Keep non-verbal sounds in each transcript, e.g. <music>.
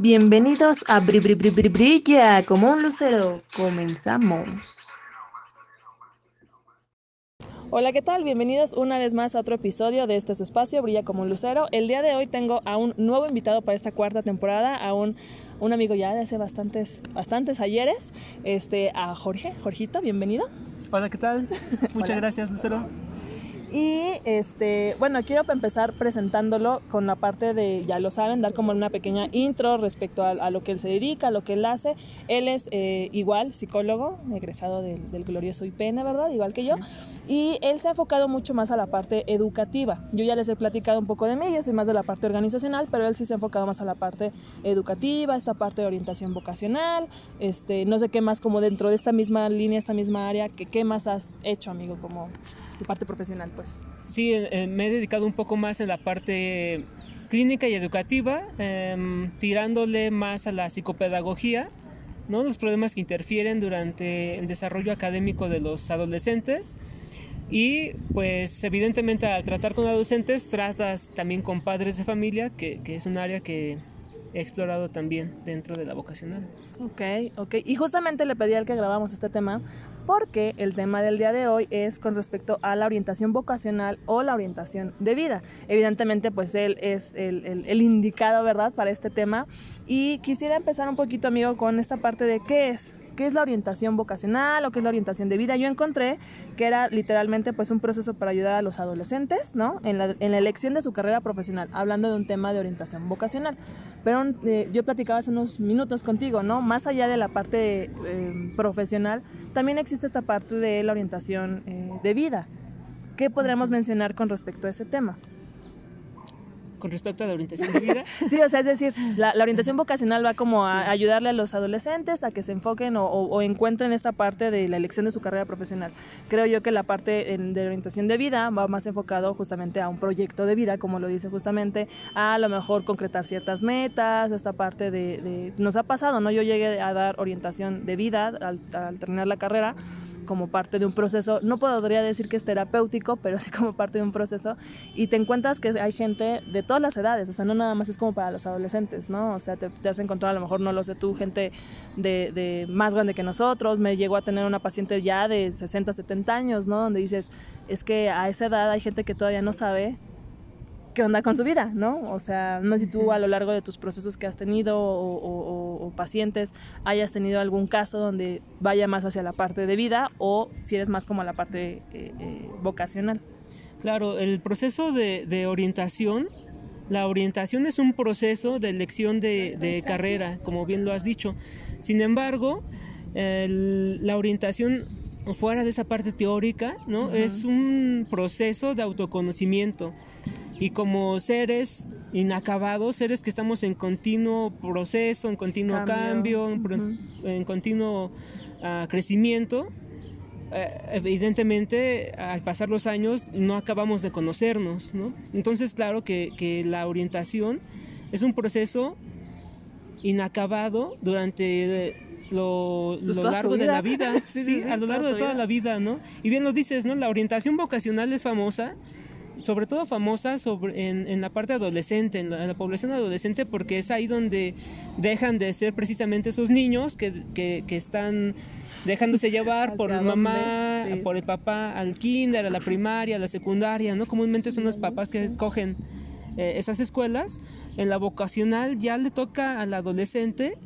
Bienvenidos a Bri Bri Bri Bri Brilla como un lucero. Comenzamos. Hola, ¿qué tal? Bienvenidos una vez más a otro episodio de este su espacio, Brilla como un lucero. El día de hoy tengo a un nuevo invitado para esta cuarta temporada, a un, un amigo ya de hace bastantes, bastantes ayeres, este, a Jorge. Jorgito, bienvenido. Hola, ¿qué tal? <laughs> Muchas Hola. gracias, Lucero. Y este, bueno, quiero empezar presentándolo con la parte de, ya lo saben, dar como una pequeña intro respecto a, lo que él se dedica, a lo que él hace. Él es eh, igual psicólogo, egresado del, del glorioso IPN, ¿verdad? Igual que yo. Y él se ha enfocado mucho más a la parte educativa. Yo ya les he platicado un poco de mí, yo soy más de la parte organizacional, pero él sí se ha enfocado más a la parte educativa, esta parte de orientación vocacional, este, no sé qué más como dentro de esta misma línea, esta misma área, que, ¿qué más has hecho, amigo, como tu parte profesional, pues? Sí, eh, me he dedicado un poco más en la parte clínica y educativa, em, tirándole más a la psicopedagogía, ¿no? los problemas que interfieren durante el desarrollo académico de los adolescentes. Y pues evidentemente al tratar con adolescentes tratas también con padres de familia, que, que es un área que he explorado también dentro de la vocacional. Ok, ok. Y justamente le pedí al que grabamos este tema porque el tema del día de hoy es con respecto a la orientación vocacional o la orientación de vida. Evidentemente, pues él es el, el, indicado, ¿verdad?, para este tema. Y quisiera empezar un poquito, amigo, con esta parte de qué es qué es la orientación vocacional o qué es la orientación de vida. Yo encontré que era literalmente pues un proceso para ayudar a los adolescentes, ¿no? En la, en la elección de su carrera profesional, hablando de un tema de orientación vocacional. Pero eh, yo platicaba hace unos minutos contigo, ¿no? Más allá de la parte eh, profesional, también existe esta parte de la orientación eh, de vida. ¿Qué podríamos mencionar con respecto a ese tema? Con respecto a la orientación de vida. <laughs> sí, o sea, es decir, la, la orientación vocacional va como a sí. ayudarle a los adolescentes a que se enfoquen o, o, o, encuentren esta parte de la elección de su carrera profesional. Creo yo que la parte de orientación de vida va más enfocado justamente a un proyecto de vida, como lo dice justamente, a, a lo mejor concretar ciertas metas, esta parte de, de, Nos ha pasado, ¿no? Yo llegué a dar orientación de vida al, al terminar la carrera como parte de un proceso, no podría decir que es terapéutico, pero sí como parte de un proceso, y te encuentras que hay gente de todas las edades, o sea, no nada más es como para los adolescentes, ¿no? O sea, te, has encontrado a lo mejor, no lo sé tú, gente de, de, más grande que nosotros, me llegó a tener una paciente ya de 60, 70 años, ¿no? Donde dices, es que a esa edad hay gente que todavía no sabe qué onda con su vida, ¿no? O sea, no sé si tú a lo largo de tus procesos que has tenido o, o, o, pacientes hayas tenido algún caso donde vaya más hacia la parte de vida o si eres más como la parte eh, eh, vocacional. Claro, el proceso de, de, orientación, la orientación es un proceso de elección de, de carrera, como bien lo has dicho. Sin embargo, el, la orientación fuera de esa parte teórica, ¿no? Uh -huh. Es un proceso de autoconocimiento y como seres inacabados, seres que estamos en continuo proceso, en continuo cambio, cambio en, pro, uh -huh. en, continuo uh, crecimiento, eh, evidentemente al pasar los años no acabamos de conocernos, ¿no? Entonces claro que, que la orientación es un proceso inacabado durante lo, pues lo largo de la vida, <laughs> sí, sí, sí, a lo largo de toda la vida, ¿no? Y bien lo dices, ¿no? La orientación vocacional es famosa, sobre todo famosa sobre, en, en, la parte adolescente, en la, en la, población adolescente, porque es ahí donde dejan de ser precisamente esos niños que, que, que están dejándose <laughs> llevar por mamá, sí. por el papá, al kinder, a la primaria, a la secundaria, ¿no? Comúnmente son los papás que escogen eh, esas escuelas. En la vocacional ya le toca al adolescente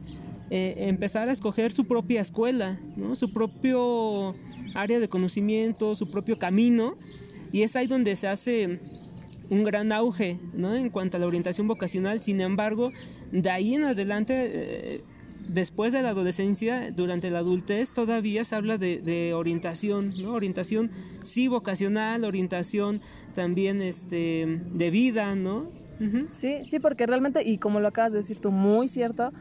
eh, empezar a escoger su propia escuela, ¿no? su propio área de conocimiento, su propio camino, y es ahí donde se hace un gran auge ¿no? en cuanto a la orientación vocacional. Sin embargo, de ahí en adelante, eh, después de la adolescencia, durante la adultez, todavía se habla de, orientación, ¿no? orientación sí vocacional, orientación también este, de vida, ¿no? Sí, sí, porque realmente, y como lo acabas de decir tú, muy cierto,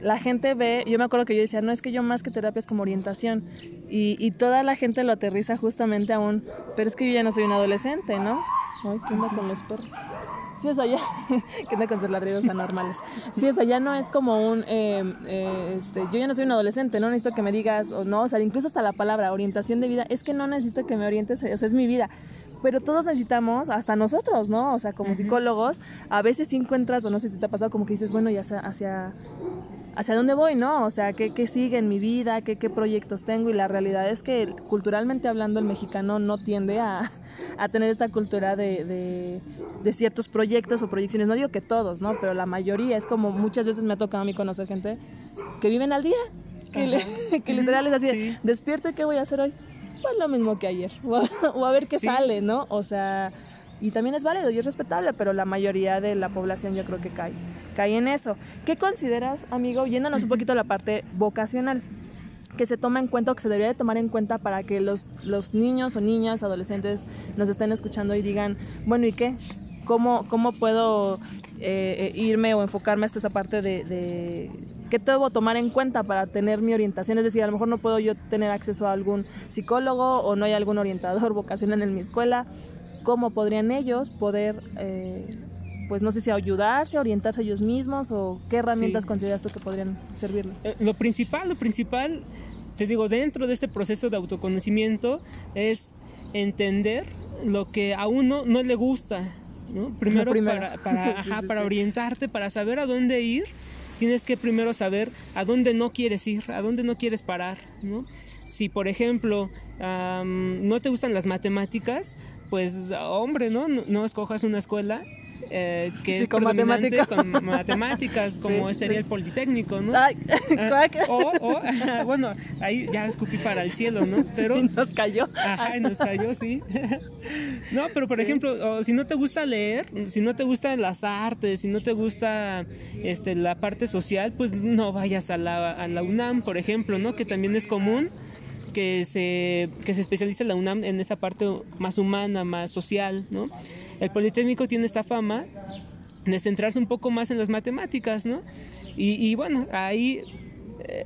la gente ve, yo me acuerdo que yo decía, no es que yo más que terapia es como orientación, y, y, toda la gente lo aterriza justamente a un, pero es que yo ya no soy un adolescente, ¿no? Ay, ¿qué onda con los perros? O sea, ya, <laughs> que no con sus ladridos anormales. O sea, ya no es como un, eh, eh, este, yo ya no soy un adolescente, no necesito que me digas, o no, o sea, incluso hasta la palabra orientación de vida, es que no necesito que me orientes, o sea, es mi vida. Pero todos necesitamos, hasta nosotros, ¿no? O sea, como psicólogos, a veces encuentras, o no sé si te ha pasado, como que dices, bueno, ya hacia, hacia, hacia dónde voy, ¿no? O sea, ¿qué, qué sigue en mi vida? ¿Qué, ¿Qué proyectos tengo? Y la realidad es que culturalmente hablando, el mexicano no tiende a, <laughs> a tener esta cultura de, de, de ciertos proyectos proyectos o proyecciones, no digo que todos, ¿no? Pero la mayoría es como muchas veces me ha tocado a mí conocer gente que viven al día, que, le, <laughs> que literal es así, despierto y qué voy a hacer hoy. Pues lo mismo que ayer, <laughs> o a, ver qué sale, ¿no? O sea, y también es válido y es respetable, pero la mayoría de la población yo creo que cae, cae en eso. ¿Qué consideras, amigo, yéndonos un poquito a la parte vocacional? que se toma en cuenta o que se debería de tomar en cuenta para que los, los niños o niñas, adolescentes nos estén escuchando y digan, bueno, ¿y qué? Cómo, cómo puedo eh, eh, irme o enfocarme hasta esa parte de, de qué debo tomar en cuenta para tener mi orientación. Es decir, a lo mejor no puedo yo tener acceso a algún psicólogo o no hay algún orientador <laughs> vocacional en mi escuela. ¿Cómo podrían ellos poder, eh, pues no sé si ayudarse, orientarse ellos mismos o qué herramientas consideras tú que podrían servirles? lo principal, lo principal te digo, dentro de este proceso de autoconocimiento es entender lo que a uno no le gusta, Primero, para, para, <laughs> orientarte, para saber a dónde ir, tienes que primero saber a dónde no quieres ir, a dónde no quieres parar, ¿no? Si, por ejemplo, no te gustan las matemáticas, pues, hombre, ¿no? No, escojas una escuela eh, que es con matemáticas, con matemáticas <laughs> como sería el Politécnico, ¿no? Ay, ah, o, o <laughs> bueno, ahí ya escupí para el cielo, ¿no? <laughs> Pero nos cayó. Ajá, nos cayó, sí. no, pero por ejemplo, si no te gusta leer, si no te gustan las artes, si no te gusta este la parte social, pues no vayas a la, a la UNAM, por ejemplo, ¿no? Que también es común que se, que se especializa la UNAM en esa parte más humana, más social, ¿no? El Politécnico tiene esta fama de centrarse un poco más en las matemáticas, ¿no? Y, y bueno, ahí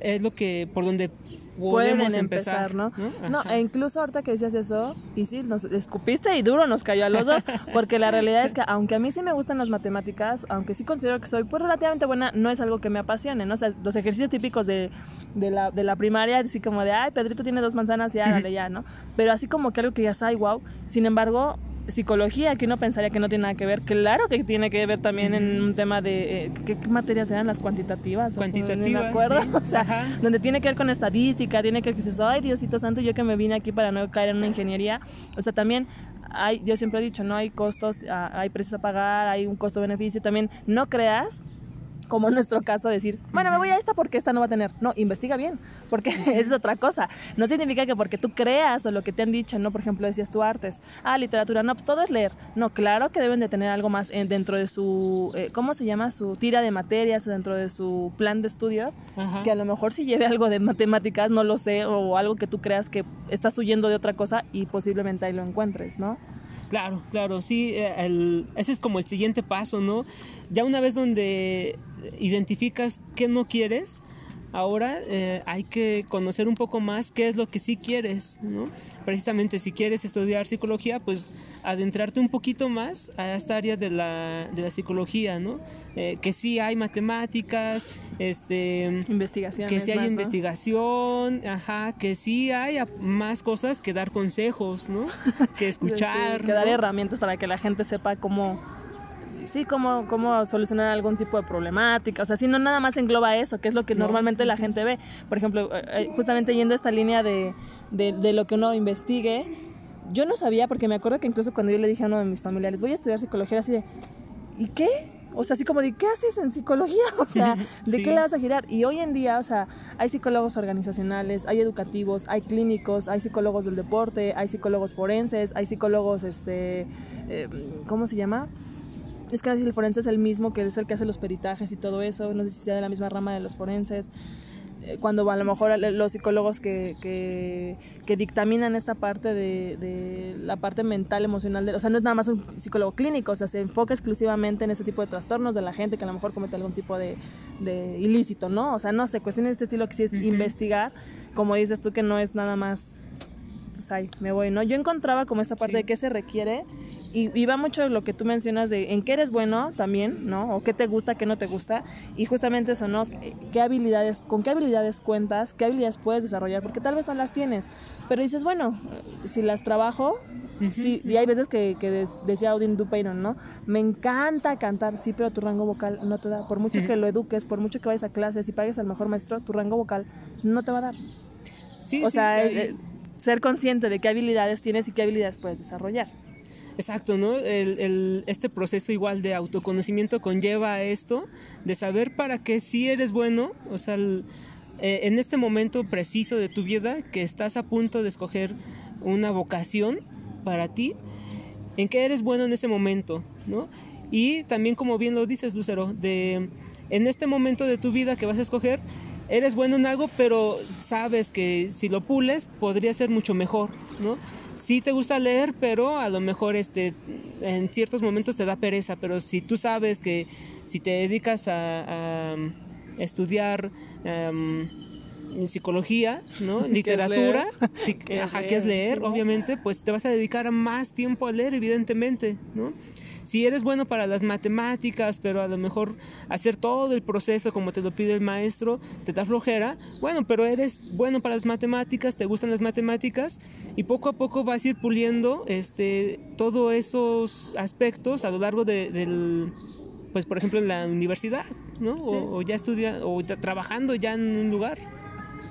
es lo que por donde podemos empezar, ¿no? ¿no? e incluso ahorita que decías eso, y sí, nos escupiste y duro nos cayó a los dos, <laughs> porque la realidad es que aunque a mí sí me gustan las matemáticas, aunque sí considero que soy pues relativamente buena, no es algo que me apasione, ¿no? O sea, los ejercicios típicos de, de, la, de la primaria, así como de, ay, Pedrito tiene dos manzanas, ya, dale, ya, ¿no? Pero así como que algo que ya sabe, wow, sin embargo, psicología, que uno pensaría que no tiene nada que ver, claro que tiene que ver también en un tema de, eh, ¿qué, materias eran las cuantitativas? Cuantitativas, acuerdo, <laughs> o sea, donde tiene que ver con estadística, tiene que ver que dices, ay Diosito Santo, yo que me vine aquí para no caer en una ingeniería, o sea, también hay, yo siempre he dicho, no hay costos, ah, hay precios a pagar, hay un costo-beneficio, también no creas como en nuestro caso decir, bueno, me voy a esta porque esta no va a tener. No, investiga bien, porque <laughs> es otra cosa. No significa que porque tú creas o lo que te han dicho, no, por ejemplo, decías tú artes, ah, literatura, no, pues todo es leer. No, claro que deben de tener algo más dentro de su, eh, ¿cómo se llama? Su tira de materias, dentro de su plan de estudios, que a lo mejor si lleve algo de matemáticas, no lo sé, o algo que tú creas que estás huyendo de otra cosa y posiblemente ahí lo encuentres, ¿no? Claro, claro, sí, eh, ese es como el siguiente paso, ¿no? Ya una vez donde identificas qué no quieres, ahora eh, hay que conocer un poco más qué es lo que sí quieres, ¿no? Precisamente si quieres estudiar psicología, pues adentrarte un poquito más a esta área de la, de la psicología, ¿no? Eh, que sí hay matemáticas, este, que sí hay investigación, ajá, que sí hay más cosas que dar consejos, ¿no? <laughs> Que escuchar. que dar herramientas para que la gente sepa cómo sí, cómo, cómo solucionar algún tipo de problemática. O sea, si no nada más engloba eso, que es lo que normalmente la gente ve. Por ejemplo, eh, eh, justamente yendo a esta línea de, de, lo que uno investigue, yo no sabía, porque me acuerdo que incluso cuando yo le dije a uno de mis familiares, voy a estudiar psicología, así de, ¿y qué? O sea, así como de, ¿qué haces en psicología? <laughs> O sea, <laughs> ¿de qué le vas a girar? Y hoy en día, o sea, hay psicólogos organizacionales, hay educativos, hay clínicos, hay psicólogos del deporte, hay psicólogos forenses, hay psicólogos, este, eh, ¿cómo se llama? Es que el forense es el mismo, que es el que hace los peritajes y todo eso, no sé si sea de la misma rama de los forenses, eh, cuando a lo mejor los psicólogos que, que, dictaminan esta parte de, la parte mental, emocional, de, o sea, no es nada más un psicólogo clínico, o sea, se enfoca exclusivamente en este tipo de trastornos de la gente que a lo mejor comete algún tipo de, ilícito, ¿no? O sea, no sé, cuestiones de este estilo que sí es investigar, como dices tú, que no es nada más, pues ahí, me voy, ¿no? Yo encontraba como esta parte de qué se requiere y, va mucho lo que tú mencionas de en qué eres bueno también, ¿no? O qué te gusta, qué no te gusta. Y justamente eso, ¿no? ¿Qué habilidades, con qué habilidades cuentas, qué habilidades puedes desarrollar? Porque tal vez no las tienes, pero dices, bueno, si las trabajo, sí, y hay veces que, que decía Odin Dupeyron, ¿no? Me encanta cantar, sí, pero tu rango vocal no te da. Por mucho que lo eduques, por mucho que vayas a clases y pagues al mejor maestro, tu rango vocal no te va a dar. Sí, o sea, eh, ser consciente de qué habilidades tienes y qué habilidades puedes desarrollar. Exacto, ¿no? Este proceso igual de autoconocimiento conlleva esto, de saber para qué sí eres bueno, o sea, eh, en este momento preciso de tu vida que estás a punto de escoger una vocación para ti, en qué eres bueno en ese momento, ¿no? Y también como bien lo dices, Lucero, de en este momento de tu vida que vas a escoger, eres bueno en algo, pero sabes que si lo pules podría ser mucho mejor, ¿no? Sí te gusta leer, pero a lo mejor este, en ciertos momentos te da pereza, pero si tú sabes que si te dedicas a, estudiar psicología, ¿no? <laughs> literatura, <laughs> que es leer, obviamente, pues te vas a dedicar más tiempo a leer, evidentemente, ¿no? si eres bueno para las matemáticas, pero a lo mejor hacer todo el proceso como te lo pide el maestro te da flojera, bueno, pero eres bueno para las matemáticas, te gustan las matemáticas y poco a poco vas a ir puliendo este, todos esos aspectos a lo largo de, del, pues por ejemplo en la universidad, ¿no? O, ya estudia, o trabajando ya en un lugar.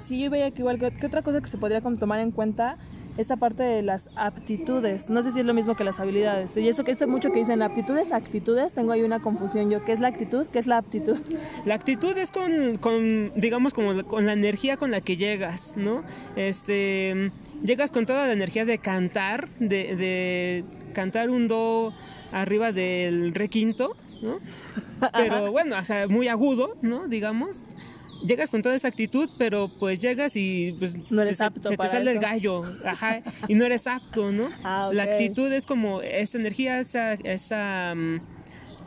Sí, yo veía que igual, que otra cosa que se podría tomar en cuenta esta parte de las aptitudes. No sé si es lo mismo que las habilidades. Y eso que es mucho que dicen aptitudes, actitudes, tengo ahí una confusión yo. ¿Qué es la actitud? ¿Qué es la aptitud? <laughs> La actitud es con, con digamos, como con la energía con la que llegas, ¿no? Este, llegas con toda la energía de cantar, de, de cantar un do arriba del requinto, ¿no? <laughs> Pero bueno, o sea, muy agudo, ¿no? Digamos llegas con toda esa actitud, pero pues llegas y pues no eres apto se, te sale el gallo, ajá, y no eres apto, ¿no? <laughs> Ah, La actitud es como esa energía, esa, esa mm,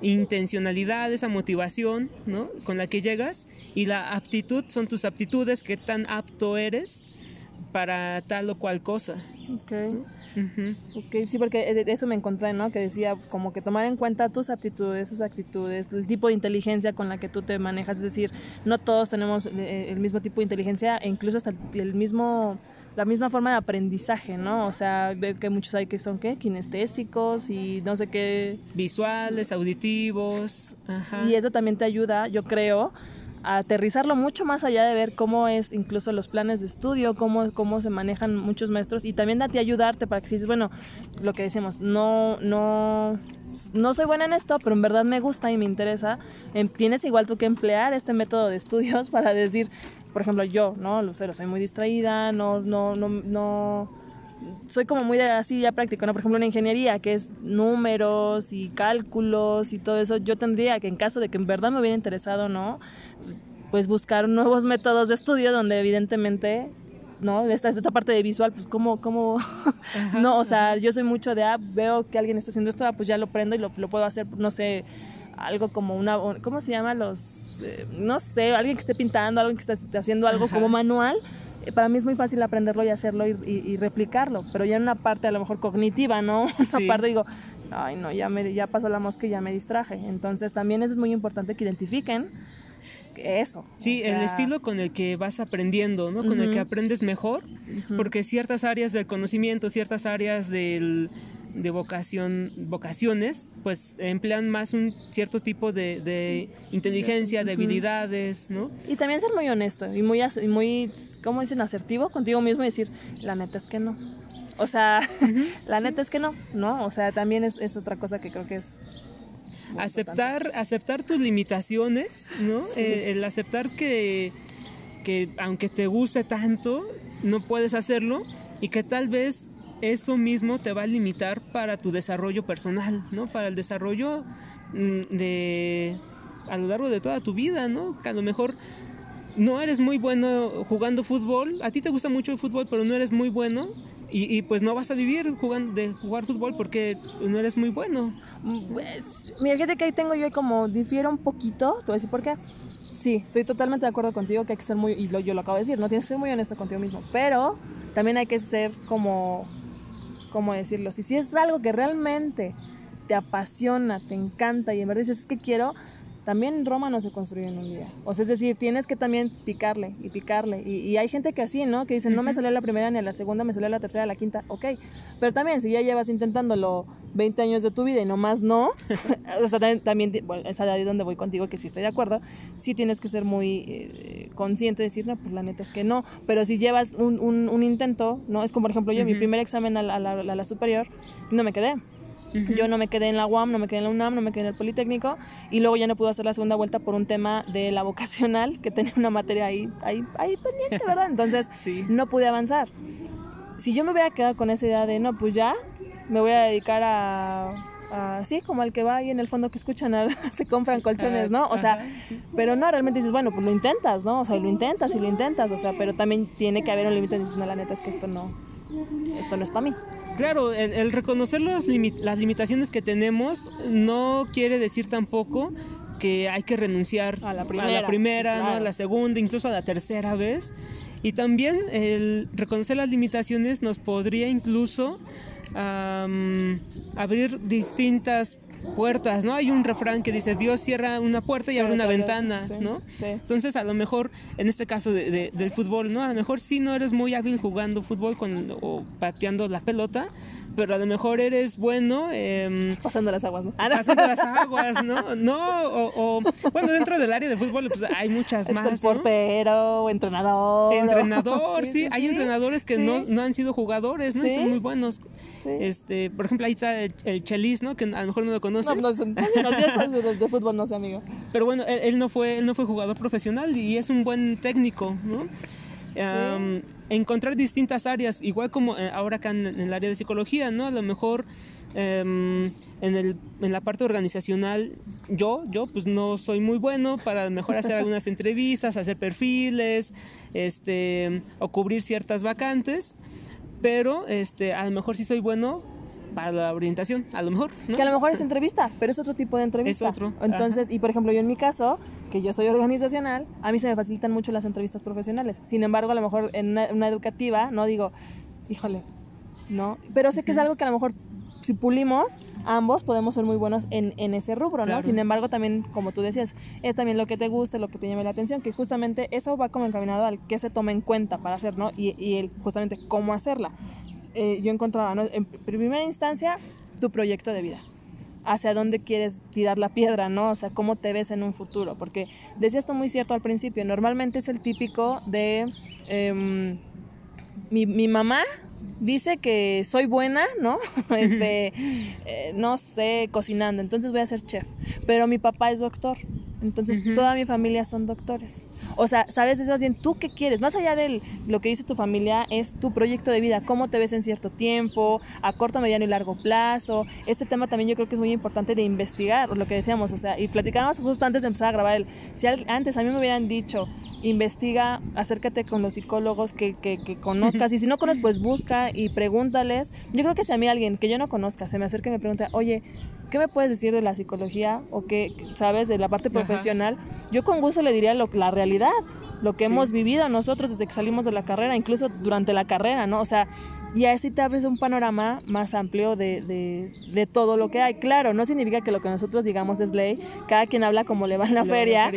intencionalidad, esa motivación, ¿no? Con la que llegas y la aptitud son tus aptitudes, qué tan apto eres para tal o cual cosa. Ok. okay sí, porque eso me encontré, ¿no? Que decía como que tomar en cuenta tus aptitudes, tus actitudes, el tipo de inteligencia con la que tú te manejas. Es decir, no todos tenemos eh, el mismo tipo de inteligencia e incluso hasta el mismo la misma forma de aprendizaje, ¿no? O sea, veo que muchos hay que son, ¿qué? Kinestésicos y no sé qué. Visuales, auditivos. Ajá. Y eso también te ayuda, yo creo, aterrizarlo mucho más allá de ver cómo es incluso los planes de estudio, cómo, cómo se manejan muchos maestros y también a ti ayudarte para que si bueno, lo que decimos, no, no, no soy buena en esto, pero en verdad me gusta y me interesa, em, tienes igual tú que emplear este método de estudios <laughs> para decir, por ejemplo, yo, ¿no? Lucero, soy muy distraída, no, no, no, no soy como muy de así ya práctico, ¿no? Por ejemplo, una ingeniería que es números y cálculos y todo eso, yo tendría que en caso de que en verdad me hubiera interesado, ¿no? Pues buscar nuevos métodos de estudio donde evidentemente ¿no? Esta, esta parte de visual, pues cómo, cómo, <laughs> no, o sea, yo soy mucho de, ah, veo que alguien está haciendo esto, ah, pues ya lo prendo y lo, lo puedo hacer, no sé, algo como una, ¿cómo se llama? Los, eh, no sé, alguien que esté pintando, alguien que esté haciendo algo como manual, para mí es muy fácil aprenderlo y hacerlo y, replicarlo, pero ya en una parte a lo mejor cognitiva, ¿no? <laughs> Una parte digo, ay no, ya, me, ya pasó la mosca y ya me distraje. Entonces también eso es muy importante que identifiquen eso. Sí, el estilo con el que vas aprendiendo, ¿no? Con el que aprendes mejor, porque ciertas áreas del conocimiento, ciertas áreas del, de vocación, vocaciones, pues emplean más un cierto tipo de, inteligencia, de habilidades, ¿no? Y también ser muy honesto y muy, muy, ¿cómo dicen? Asertivo contigo mismo y decir, la neta es que no. O sea, <laughs> la neta es que no, ¿no? O sea, también es, es otra cosa que creo que es aceptar aceptar tus limitaciones no eh, el aceptar que que aunque te guste tanto no puedes hacerlo y que tal vez eso mismo te va a limitar para tu desarrollo personal, ¿no? Para el desarrollo mm, de a lo largo de toda tu vida, ¿no? Que a lo mejor no eres muy bueno jugando fútbol, a ti te gusta mucho el fútbol, pero no eres muy bueno y, pues no vas a vivir jugando de jugar fútbol porque no eres muy bueno. Pues, mira, fíjate que ahí tengo yo como difiero un poquito, te voy a decir por qué. Sí, estoy totalmente de acuerdo contigo que hay que ser muy, y yo lo acabo de decir, no tienes que ser muy honesto contigo mismo, pero también hay que ser como cómo decirlo. Si, si es algo que realmente te apasiona, te encanta y en verdad dices, es que quiero, también Roma no se construye en un día. O sea, es decir, tienes que también picarle y picarle. Y, hay gente que así, ¿no? Que dicen, no me salió la primera ni la segunda, me salió la tercera, la quinta. Ok. Pero también, si ya llevas intentándolo 20 años de tu vida y nomás no, <laughs> o sea, también, bueno, es ahí donde voy contigo, que sí estoy de acuerdo, sí tienes que ser muy eh, consciente de decir, no, pues la neta es que no. Pero si llevas un, un, intento, ¿no? Es como, por ejemplo, yo, mi primer examen a la, a la superior, no me quedé. Yo no me quedé en la UAM, no me quedé en la UNAM, no me quedé en el Politécnico y luego ya no pude hacer la segunda vuelta por un tema de la vocacional, que tenía una materia ahí, ahí, ahí pendiente, ¿verdad? Entonces <laughs> no pude avanzar. Si yo me hubiera quedado con esa idea de, no, pues ya, me voy a dedicar a así como al que va ahí en el fondo que escuchan, <laughs> se compran colchones, ¿no? O sea, pero no, realmente dices, bueno, pues lo intentas, ¿no? O sea, lo intentas y lo intentas, o sea, pero también tiene que haber un límite, dices, no, la neta es que esto no, esto no es para mí. Claro, el, reconocer los las limitaciones que tenemos no quiere decir tampoco que hay que renunciar a la primera, a la, primera, a la segunda, incluso a la tercera vez. Y también el reconocer las limitaciones nos podría incluso abrir distintas puertas, ¿no? Hay un refrán que dice, Dios cierra una puerta y abre una ventana, ¿no? Entonces, a lo mejor, en este caso del fútbol, ¿no? A lo mejor sí no eres muy hábil jugando fútbol con, o pateando la pelota, pero a lo mejor eres bueno... Eh, pasando las aguas, ¿no? Ah, pasando las <laughs> aguas, ¿no? No, o, bueno, dentro del área de fútbol pues hay muchas más, ¿no? portero, entrenador. Entrenador, <laughs> sí, hay entrenadores que no, no han sido jugadores, ¿no? Y son muy buenos. Este, por ejemplo, ahí está el, Chelis, ¿no? Que a lo mejor no lo conoces. No, no, <laughs> no, de, de fútbol no sé, amigo. Pero bueno, él, él, no fue, él no fue jugador profesional y es un buen técnico, ¿no? Encontrar distintas áreas, igual como eh, ahora acá en, el área de psicología, ¿no? A lo mejor em, en, el, en, la parte organizacional, yo, yo pues no soy muy bueno para mejor hacer <laughs> algunas entrevistas, hacer perfiles, este, o cubrir ciertas vacantes, pero este, a lo mejor sí soy bueno para la orientación, a lo mejor. Que a lo mejor es entrevista, pero es otro tipo de entrevista. Es otro. Entonces, y por ejemplo, yo en mi caso, que yo soy organizacional, a mí se me facilitan mucho las entrevistas profesionales. Sin embargo, a lo mejor en una, educativa, no digo, híjole, no. Pero sé que es algo que a lo mejor si pulimos, ambos podemos ser muy buenos en, en ese rubro, ¿no? Sin embargo, también, como tú decías, es también lo que te guste, lo que te llame la atención, que justamente eso va como encaminado al que se toma en cuenta para hacer, ¿no? Y, y el, justamente cómo hacerla. Eh, yo encontraba, en primera instancia, tu proyecto de vida. Hacia dónde quieres tirar la piedra, ¿no? O sea, cómo te ves en un futuro. Porque decía esto muy cierto al principio, normalmente es el típico de... Em, mi, mi mamá dice que soy buena, ¿no? <laughs> Este, <laughs> eh, no sé, cocinando, entonces voy a ser chef. Pero mi papá es doctor, entonces toda mi familia son doctores. O sea, sabes, es más bien tú qué quieres, más allá de lo que dice tu familia, es tu proyecto de vida, cómo te ves en cierto tiempo, a corto, mediano y largo plazo. Este tema también yo creo que es muy importante de investigar, lo que decíamos, o sea, y platicábamos justo antes de empezar a grabar el, si antes a mí me hubieran dicho, investiga, acércate con los psicólogos que, que, que conozcas, y si no conoces, pues busca y pregúntales. Yo creo que si a mí alguien que yo no conozca se me acerca y me pregunta, oye, ¿qué me puedes decir de la psicología o qué sabes de la parte profesional? Yo con gusto le diría lo, la realidad, lo que hemos vivido nosotros desde que salimos de la carrera, incluso durante la carrera, ¿no? O sea, y así te abres un panorama más amplio de, de, de, todo lo que hay. Claro, no significa que lo que nosotros digamos es ley, cada quien habla como le va en la feria,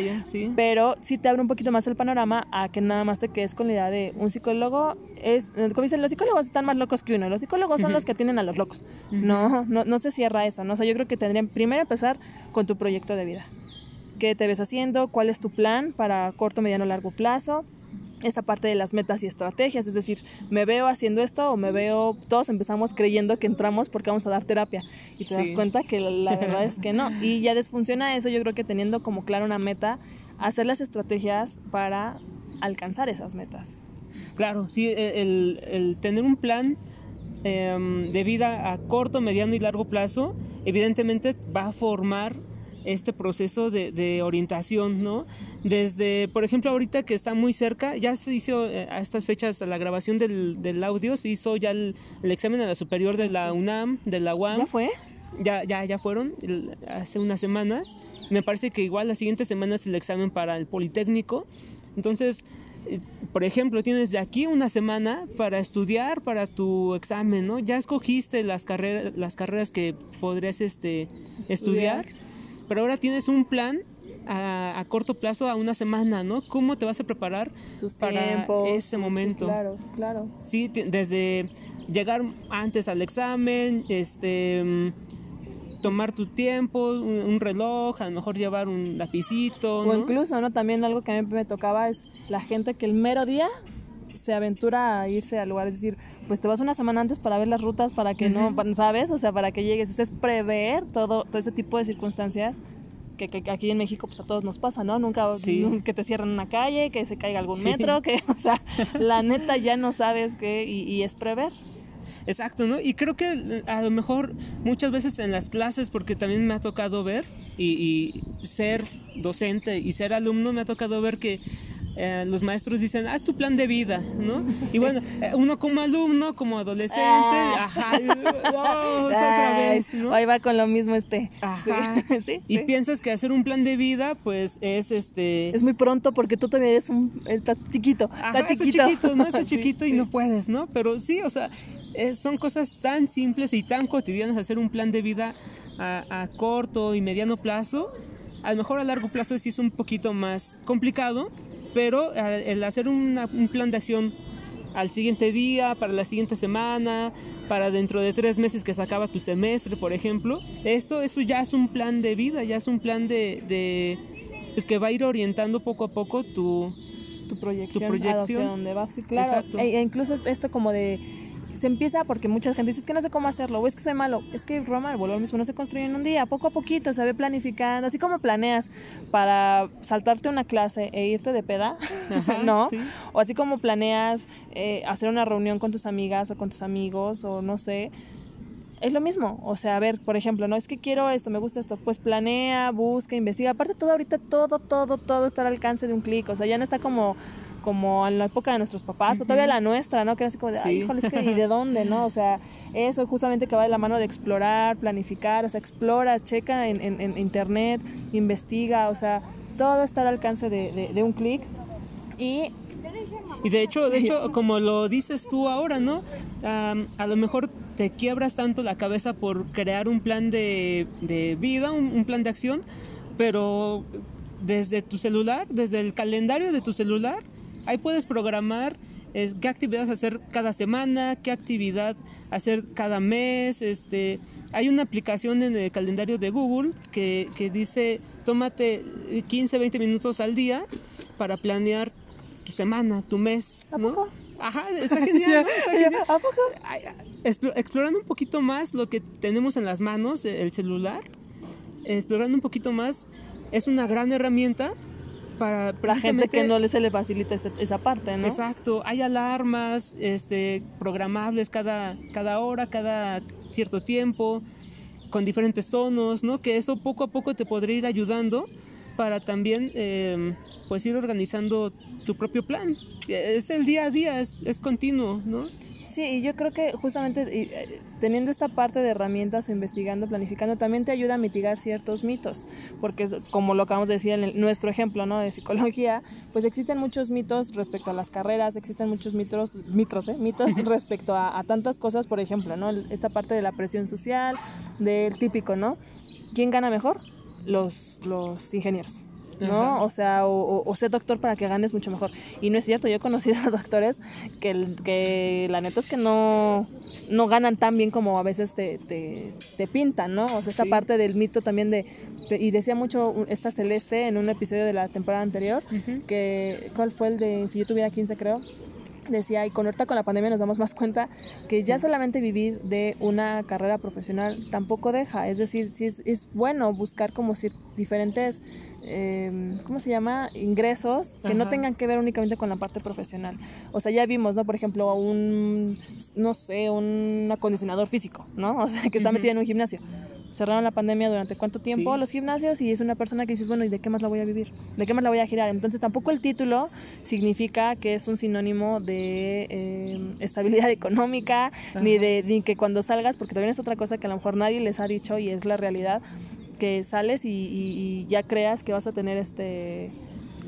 pero sí te abre un poquito más el panorama a que nada más te quedes con la idea de un psicólogo es, como dicen, los psicólogos están más locos que uno, los psicólogos son los que tienen a los locos. no, no, no se cierra eso, ¿no? O sea, yo creo que tendrían primero empezar con tu proyecto de vida. ¿Qué te ves haciendo? ¿Cuál es tu plan para corto, mediano, largo plazo? Esta parte de las metas y estrategias, es decir, me veo haciendo esto o me veo, todos empezamos creyendo que entramos porque vamos a dar terapia y te das cuenta que la, verdad es que no. <laughs> Y ya desfunciona eso, yo creo que teniendo como claro una meta, hacer las estrategias para alcanzar esas metas. Claro, sí, e, el, tener un plan em, de vida a corto, mediano y largo plazo, evidentemente va a formar este proceso de, orientación, ¿no? Desde, por ejemplo, ahorita que está muy cerca, ya se hizo eh, a estas fechas la grabación del, audio, se hizo ya el, examen a la superior de la UNAM, de la UAM. ¿Ya fue? Ya, ya, ya fueron hace unas semanas. Me parece que igual las siguientes semanas el examen para el Politécnico. Entonces, por ejemplo, tienes de aquí una semana para estudiar para tu examen, ¿no? Ya escogiste las carreras, las carreras que podrías este, estudiar. Pero ahora tienes un plan a, corto plazo, a una semana, ¿no? ¿Cómo te vas a preparar para ese momento? claro, claro. Sí, desde llegar antes al examen, este tomar tu tiempo, un, reloj, a lo mejor llevar un lapicito. O incluso, ¿no? También algo que a mí me tocaba es la gente que el mero día se aventura a irse al lugar, es decir, pues te vas una semana antes para ver las rutas para que no, ¿sabes? O sea, para que llegues, es prever todo, todo ese tipo de circunstancias que, aquí en México pues a todos nos pasa, ¿no? Nunca <laughs> que te cierren una calle, que se caiga algún metro, que, o sea, <laughs> la neta ya no sabes qué y es prever. Exacto, ¿no? Y creo que a lo mejor muchas veces en las clases, porque también me ha tocado ver y, y ser docente y ser alumno, me ha tocado ver que eh, los maestros dicen, haz tu plan de vida, ¿no? Y bueno, eh, uno como alumno, como adolescente, ah. ajá, otra vez, ¿no? Ahí va con lo mismo este. Ajá. <laughs> ¿Sí? Y piensas que hacer un plan de vida, pues es este... Es muy pronto porque tú todavía eres un... Está chiquito, está chiquito. ¿no? Está <laughs> chiquito y no puedes, ¿no? Pero sí, o sea, son cosas tan simples y tan cotidianas hacer un plan de vida a, corto y mediano plazo. A lo mejor a largo plazo sí es un poquito más complicado, pero eh, el hacer un plan de acción al siguiente día, para la siguiente semana, para dentro de tres meses que se acaba tu semestre, por ejemplo, eso, eso ya es un plan de vida, ya es un plan de, de pues que va a ir orientando poco a poco tu, tu proyección, tu proyección. de base, claro. E, e incluso esto como de se empieza porque mucha gente dice, es que no sé cómo hacerlo, o es que soy malo. Es que Roma, vuelvo al mismo, no se construye en un día, poco a poquito se ve planificando, así como planeas para saltarte una clase e irte de peda, <laughs> ¿no? O así como planeas eh, hacer una reunión con tus amigas o con tus amigos, o no sé. Es lo mismo, o sea, a ver, por ejemplo, no es que quiero esto, me gusta esto, pues planea, busca, investiga. Aparte, todo ahorita, todo, todo, todo está al alcance de un clic, o sea, ya no está como como en la época de nuestros papás, o todavía la nuestra, ¿no? Que era así como de, ay, híjole, es que, ¿y de <laughs> dónde, no? O sea, eso justamente que va de la mano de explorar, planificar, o sea, explora, checa en, en, internet, investiga, o sea, todo está al alcance de, de, un clic y y de hecho, de hecho, como lo dices tú ahora, ¿no? a lo mejor te quiebras tanto la cabeza por crear un plan de, de vida, un, un, plan de acción, pero desde tu celular, desde el calendario de tu celular, Ahí puedes programar qué actividades hacer cada semana, qué actividad hacer cada mes. Este, hay una aplicación en el calendario de Google que, dice, tómate 15, 20 minutos al día para planear tu semana, tu mes. ¿A poco? Ajá, está genial, <laughs> ¿A poco? Explorando un poquito más lo que tenemos en las manos, el celular, explorando un poquito más, es una gran herramienta para la gente que no se le facilita esa, parte, ¿no? Exacto, hay alarmas este, programables cada, cada hora, cada cierto tiempo, con diferentes tonos, ¿no? Que eso poco a poco te podría ir ayudando para también em, pues ir organizando tu propio plan. Es el día a día, es, es continuo, ¿no? Sí, y yo creo que justamente eh, teniendo esta parte de herramientas o investigando, planificando, también te ayuda a mitigar ciertos mitos, porque como lo acabamos de decir en nuestro ejemplo ¿no? de psicología, pues existen muchos mitos respecto a las carreras, existen muchos mitos, mitos, ¿eh? mitos <laughs> respecto a, tantas cosas, por ejemplo, ¿no? esta parte de la presión social, del típico, ¿no? ¿Quién gana mejor? Los, los ingenieros. ¿No? O sea, o, ser doctor para que ganes mucho mejor. Y no es cierto, yo he conocido <laughs> a doctores que, que la neta es que no, no ganan tan bien como a veces te, te, te pintan, ¿no? O sea, esta parte del mito también de, y decía mucho esta Celeste en un episodio de la temporada anterior, que, ¿cuál fue el de, si yo tuviera 15 creo? Decía, y con ahorita con la pandemia nos damos más cuenta que ya solamente vivir de una carrera profesional tampoco deja. Es decir, sí es, es bueno buscar como si diferentes, eh, ¿cómo se llama? Ingresos que no tengan que ver únicamente con la parte profesional. O sea, ya vimos, ¿no? Por ejemplo, un, no sé, un acondicionador físico, ¿no? <laughs> O sea, que está metido en un gimnasio cerraron la pandemia durante cuánto tiempo los gimnasios y es una persona que dices, bueno, ¿y de qué más la voy a vivir? ¿De qué más la voy a girar? Entonces tampoco el título significa que es un sinónimo de eh, estabilidad <laughs> económica, ni de ni que cuando salgas, porque también es otra cosa que a lo mejor nadie les ha dicho y es la realidad, que sales y, y ya creas que vas a tener este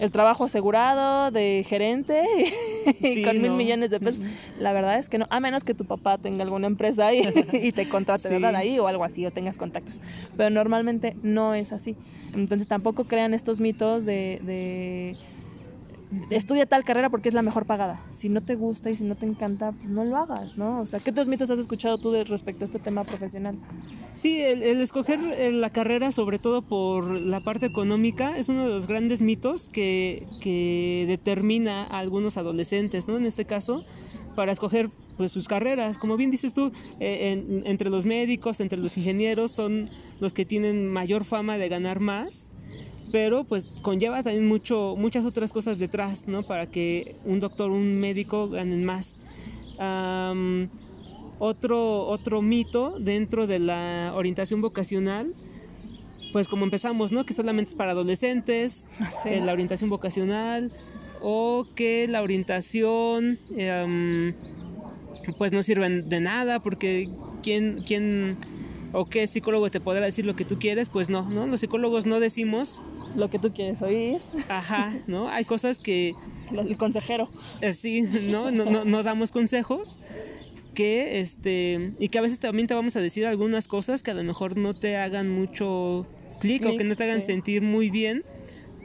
el trabajo asegurado de gerente <laughs> y con mil millones de pesos. La verdad es que no, a menos que tu papá tenga alguna empresa y, <laughs> y te contrate sí. ahí o algo así o tengas contactos. Pero normalmente no es así. Entonces tampoco crean estos mitos de, de estudia tal carrera porque es la mejor pagada. Si no te gusta y si no te encanta, pues no lo hagas, ¿no? O sea, ¿qué otros mitos has escuchado tú de respecto a este tema profesional? Sí, el, el, escoger la carrera, sobre todo por la parte económica, es uno de los grandes mitos que, que determina a algunos adolescentes, ¿no? En este caso, para escoger pues sus carreras. Como bien dices tú, eh, en, entre los médicos, entre los ingenieros, son los que tienen mayor fama de ganar más pero pues conlleva también mucho, muchas otras cosas detrás, ¿no? Para que un doctor, un médico ganen más. Um, otro, otro mito dentro de la orientación vocacional, pues como empezamos, ¿no? Que solamente es para adolescentes, sí. eh, la orientación vocacional, o que la orientación, eh, um, pues no sirve de nada, porque ¿quién, quién o qué psicólogo te podrá decir lo que tú quieres? Pues no, ¿no? Los psicólogos no decimos lo que tú quieres oír. Ajá, ¿no? Hay cosas que... El consejero. Eh, sí, ¿no? No, no, no damos consejos que este y que a veces también te vamos a decir algunas cosas que a lo mejor no te hagan mucho clic o que no te hagan sí. sentir muy bien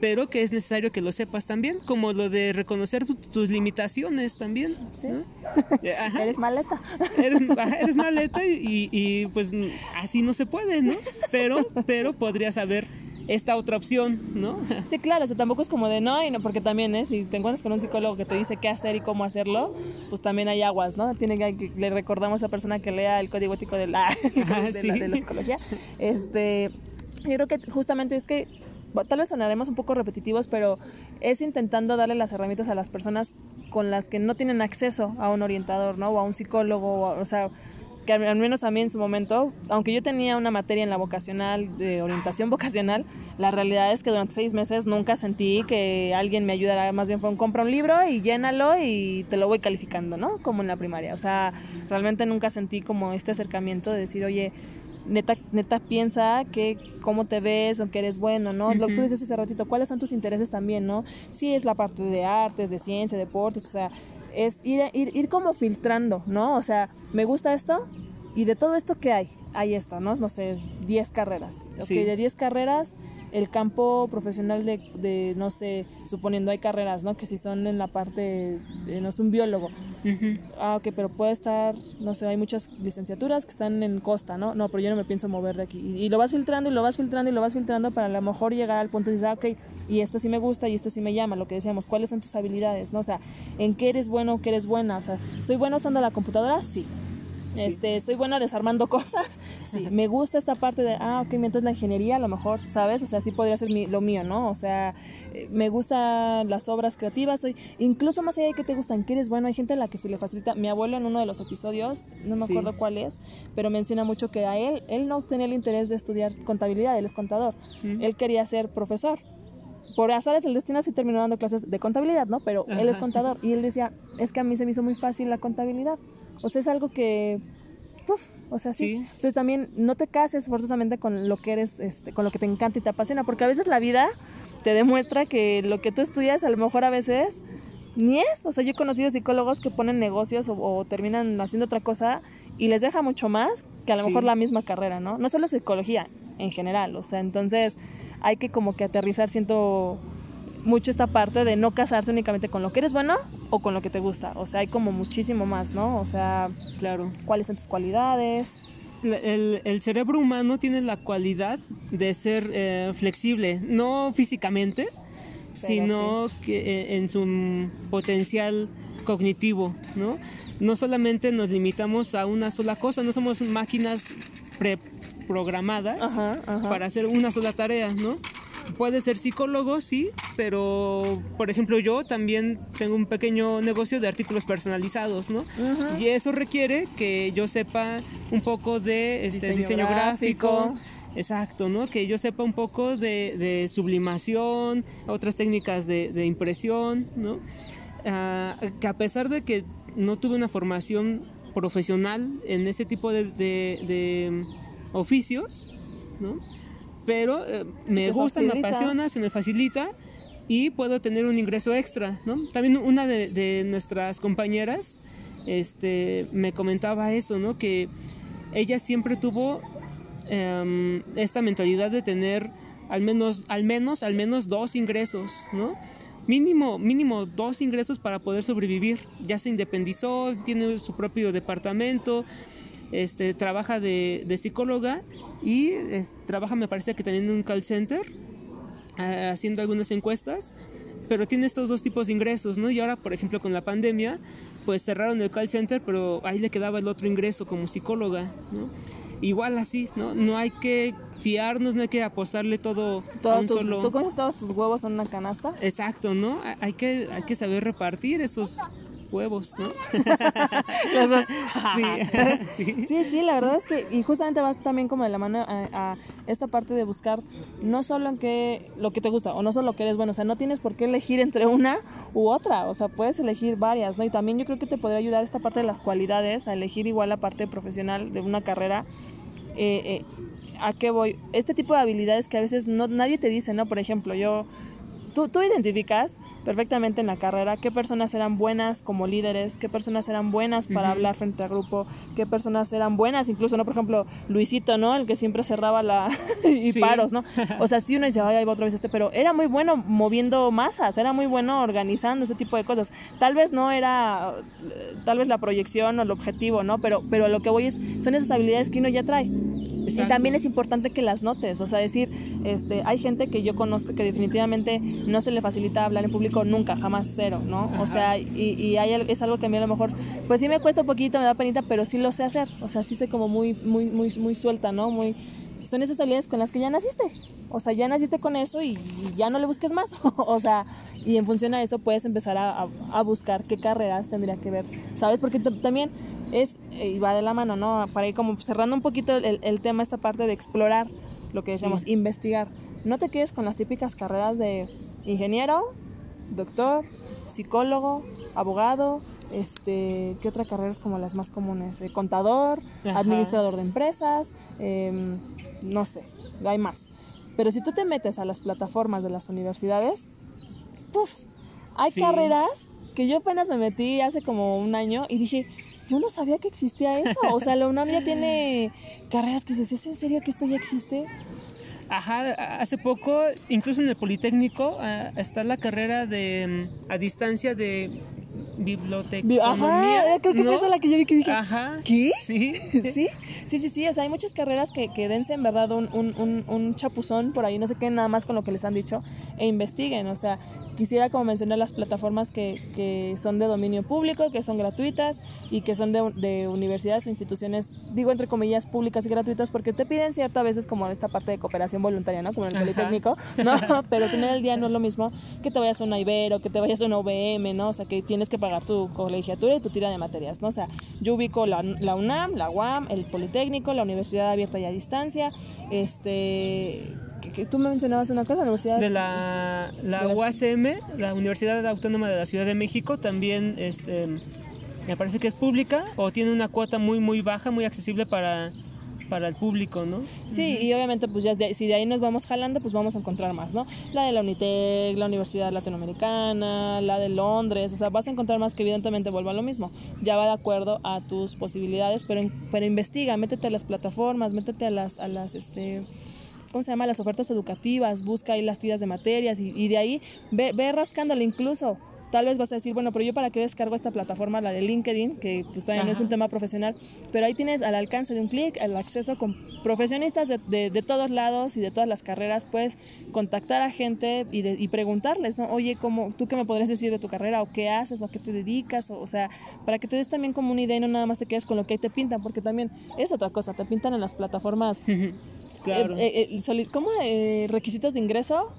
pero que es necesario que lo sepas también, como lo de reconocer tu, tus limitaciones también. Sí. ¿no? <laughs> Ajá. Eres maleta. Eres, eres maleta y, y, pues así no se puede, ¿no? Pero, pero podrías haber esta otra opción, ¿no? <laughs> Sí, claro, o sea, tampoco es como de no, y no, porque también, ¿eh? Si te encuentras con un psicólogo que te dice qué hacer y cómo hacerlo, pues también hay aguas, ¿no? Tiene que, le recordamos a esa persona que lea el código ético de la, <laughs> de, sí. la, de la psicología. Este, yo creo que justamente es que tal vez sonaremos un poco repetitivos, pero es intentando darle las herramientas a las personas con las que no tienen acceso a un orientador, ¿no? O a un psicólogo, o, o sea, que al menos a mí en su momento, aunque yo tenía una materia en la vocacional, de orientación <laughs> vocacional, la realidad es que durante seis meses nunca sentí que alguien me ayudara, más bien fue un compra un libro y llénalo y te lo voy calificando, ¿no? Como en la primaria, o sea, realmente nunca sentí como este acercamiento de decir, oye, neta, neta piensa que cómo te ves o que eres bueno, ¿no? Uh -huh. Lo que tú dices hace ratito, ¿cuáles son tus intereses también, ¿no? Sí es la parte de artes, de ciencia, deportes, o sea, es ir, ir, ir como filtrando, ¿no? O sea, me gusta esto y de todo esto que hay, hay esto, ¿no? No sé, 10 carreras. Sí. Ok, de 10 carreras, el campo profesional de, de, no sé, suponiendo hay carreras, ¿no? Que si son en la parte, de, no es un biólogo. Uh -huh. Ah, ok, pero puede estar, no sé, hay muchas licenciaturas que están en costa, ¿no? No, pero yo no me pienso mover de aquí. Y, y lo vas filtrando y lo vas filtrando y lo vas filtrando para a lo mejor llegar al punto de decir, ah, ok, y esto sí me gusta y esto sí me llama, lo que decíamos, ¿cuáles son tus habilidades, no? O sea, ¿en qué eres bueno, qué eres buena? O sea, ¿soy bueno usando la computadora? Sí. Sí. Este, soy buena desarmando <laughs> cosas. Sí, me gusta esta parte de, ah, ok, entonces la ingeniería a lo mejor, ¿sabes? O sea, sí podría ser mi, lo mío, ¿no? O sea, eh, me gustan las obras creativas. Soy, incluso más allá de que te gustan, que eres bueno, hay gente a la que se le facilita. Mi abuelo en uno de los episodios, no me acuerdo sí. cuál es, pero menciona mucho que a él, él no tenía el interés de estudiar contabilidad, él es contador. Mm. Él quería ser profesor por azares el destino sí terminó dando clases de contabilidad, ¿no? Pero Ajá. él es contador y él decía, es que a mí se me hizo muy fácil la contabilidad. O sea, es algo que Uf, o sea, sí. sí. Entonces también no te cases forzosamente con lo que eres, este, con lo que te encanta y te apasiona, porque a veces la vida te demuestra que lo que tú estudias a lo mejor a veces ni es. O sea, yo he conocido psicólogos que ponen negocios o, o terminan haciendo otra cosa y les deja mucho más que a lo sí. mejor la misma carrera, ¿no? No solo psicología, en general. O sea, entonces hay que como que aterrizar, siento mucho esta parte de no casarse únicamente con lo que eres bueno o con lo que te gusta. O sea, hay como muchísimo más, ¿no? O sea, claro. ¿Cuáles son tus cualidades? El, el cerebro humano tiene la cualidad de ser eh, flexible, no físicamente, Pero sino sí. que eh, en su potencial cognitivo, ¿no? No solamente nos limitamos a una sola cosa, no somos máquinas preprogramadas para hacer una sola tarea, ¿no? Puede ser psicólogo, sí, pero por ejemplo yo también tengo un pequeño negocio de artículos personalizados, ¿no? Uh -huh. Y eso requiere que yo sepa un poco de este, diseño, diseño gráfico. gráfico. Exacto, ¿no? Que yo sepa un poco de, de sublimación, otras técnicas de, de impresión, ¿no? Uh, que a pesar de que no tuve una formación profesional en ese tipo de, de oficios, ¿no? Pero eh, me gusta, facilita. me apasiona, se me facilita y puedo tener un ingreso extra, ¿no? También una de, nuestras compañeras este, me comentaba eso, ¿no? Que ella siempre tuvo em, esta mentalidad de tener al menos, al menos, al menos dos ingresos, ¿no? Mínimo, mínimo dos ingresos para poder sobrevivir. Ya se independizó, tiene su propio departamento, este, trabaja de, psicóloga y trabaja, me parece que también en un call center haciendo algunas encuestas, pero tiene estos dos tipos de ingresos, ¿no? Y ahora, por ejemplo, con la pandemia, pues cerraron el call center, pero ahí le quedaba el otro ingreso como psicóloga, ¿no? Igual así, ¿no? No hay que fiarnos, no hay que apostarle todo, a un solo... ¿Tú pones todos tus huevos en una canasta? Exacto, ¿no? Hay que, hay que saber repartir esos huevos, ¿no? <laughs> <laughs> sí, sí. sí, la verdad es que, y justamente va también como de la mano a, esta parte de buscar no solo en qué, lo que te gusta, o no solo lo que eres bueno, o sea, no tienes por qué elegir entre una u otra, o sea, puedes elegir varias, ¿no? Y también yo creo que te podría ayudar esta parte de las cualidades, a elegir igual la parte profesional de una carrera. Eh, eh, ¿A qué voy? Este tipo de habilidades que a veces no, nadie te dice, ¿no? Por ejemplo, yo tú, tú identificas perfectamente en la carrera qué personas eran buenas como líderes, qué personas eran buenas para hablar frente al grupo, qué personas eran buenas, incluso, ¿no? Por ejemplo, Luisito, ¿no? El que siempre cerraba la... <laughs> y paros, ¿no? <laughs> O sea, sí uno dice, ay, ahí va otra vez este, pero era muy bueno moviendo masas, era muy bueno organizando ese tipo de cosas. Tal vez no era, tal vez la proyección o el objetivo, ¿no? Pero, pero lo que voy es, son esas habilidades que uno ya trae. Y también es importante que las notes, o sea, decir, este, hay gente que yo conozco que definitivamente no se le facilita hablar en público nunca, jamás cero, ¿no? O sea, y, y hay, es algo que a mí a lo mejor, pues sí me cuesta un poquito, me da penita, pero sí lo sé hacer, o sea, sí sé como muy, muy, muy, muy suelta, ¿no? Muy, son esas habilidades con las que ya naciste, o sea, ya naciste con eso y, ya no le busques más, <laughs> o sea, y en función a eso puedes empezar a, a, buscar qué carreras tendría que ver, ¿sabes? Porque también es, eh, y va de la mano, ¿no? Para ir como cerrando un poquito el, el tema, esta parte de explorar lo que decíamos, investigar. No te quedes con las típicas carreras de ingeniero, doctor, psicólogo, abogado, este, ¿qué otra carrera es como las más comunes? Eh, contador, administrador de empresas, em, no sé, hay más. Pero si tú te metes a las plataformas de las universidades, ¡puf! Hay carreras que yo apenas me metí hace como un año y dije, yo no sabía que existía eso. O sea, la UNAM ya tiene carreras que dices, ¿es en serio que esto ya existe? Ajá, hace poco, incluso en el Politécnico, ah, está la carrera de mm, a distancia de biblioteconomía. Ajá, creo que fue esa la que yo vi que dije, Ajá, ¿qué? Sí. <laughs> sí, sí, sí, sí, o sea, hay muchas carreras que, que dense en verdad un, un, un, un chapuzón por ahí, no sé qué, nada más con lo que les han dicho, e investiguen, o sea, quisiera como mencionar las plataformas que, que, son de dominio público, que son gratuitas y que son de, de, universidades o instituciones, digo entre comillas, públicas y gratuitas, porque te piden ciertas veces como esta parte de cooperación voluntaria, ¿no? Como en el Politécnico, <laughs> ¿no? Pero tener el día no es lo mismo que te vayas a una Ibero, que te vayas a una OVM, ¿no? O sea, que tienes que pagar tu colegiatura y tu tira de materias, ¿no? O sea, yo ubico la, la UNAM, la UAM, el Politécnico, la Universidad Abierta y a Distancia, este que, tú me mencionabas una cosa, la universidad de la, la UACM, la Universidad Autónoma de la Ciudad de México, también es, em, me parece que es pública o tiene una cuota muy muy baja, muy accesible para para el público, ¿no? Sí, y obviamente pues ya si de ahí nos vamos jalando, pues vamos a encontrar más, ¿no? La de la Unitec, la Universidad Latinoamericana, la de Londres, o sea, vas a encontrar más que evidentemente vuelva a lo mismo. Ya va de acuerdo a tus posibilidades, pero pero investiga, métete a las plataformas, métete a las a las este ¿cómo se llama? Las ofertas educativas, busca ahí las tiras de materias y, de ahí ve, ve rascándole incluso. Tal vez vas a decir, bueno, pero yo para qué descargo esta plataforma, la de LinkedIn, que pues todavía no es un tema profesional, pero ahí tienes al alcance de un clic el acceso con profesionistas de, de, todos lados y de todas las carreras, puedes contactar a gente y, y preguntarles, ¿no? Oye, ¿cómo, ¿tú qué me podrías decir de tu carrera? ¿O qué haces? ¿O a qué te dedicas? O, sea, para que te des también como una idea y no nada más te quedes con lo que ahí te pintan, porque también es otra cosa, te pintan en las plataformas <laughs> Claro. Eh, eh, ¿Cómo? Eh, requisitos de ingreso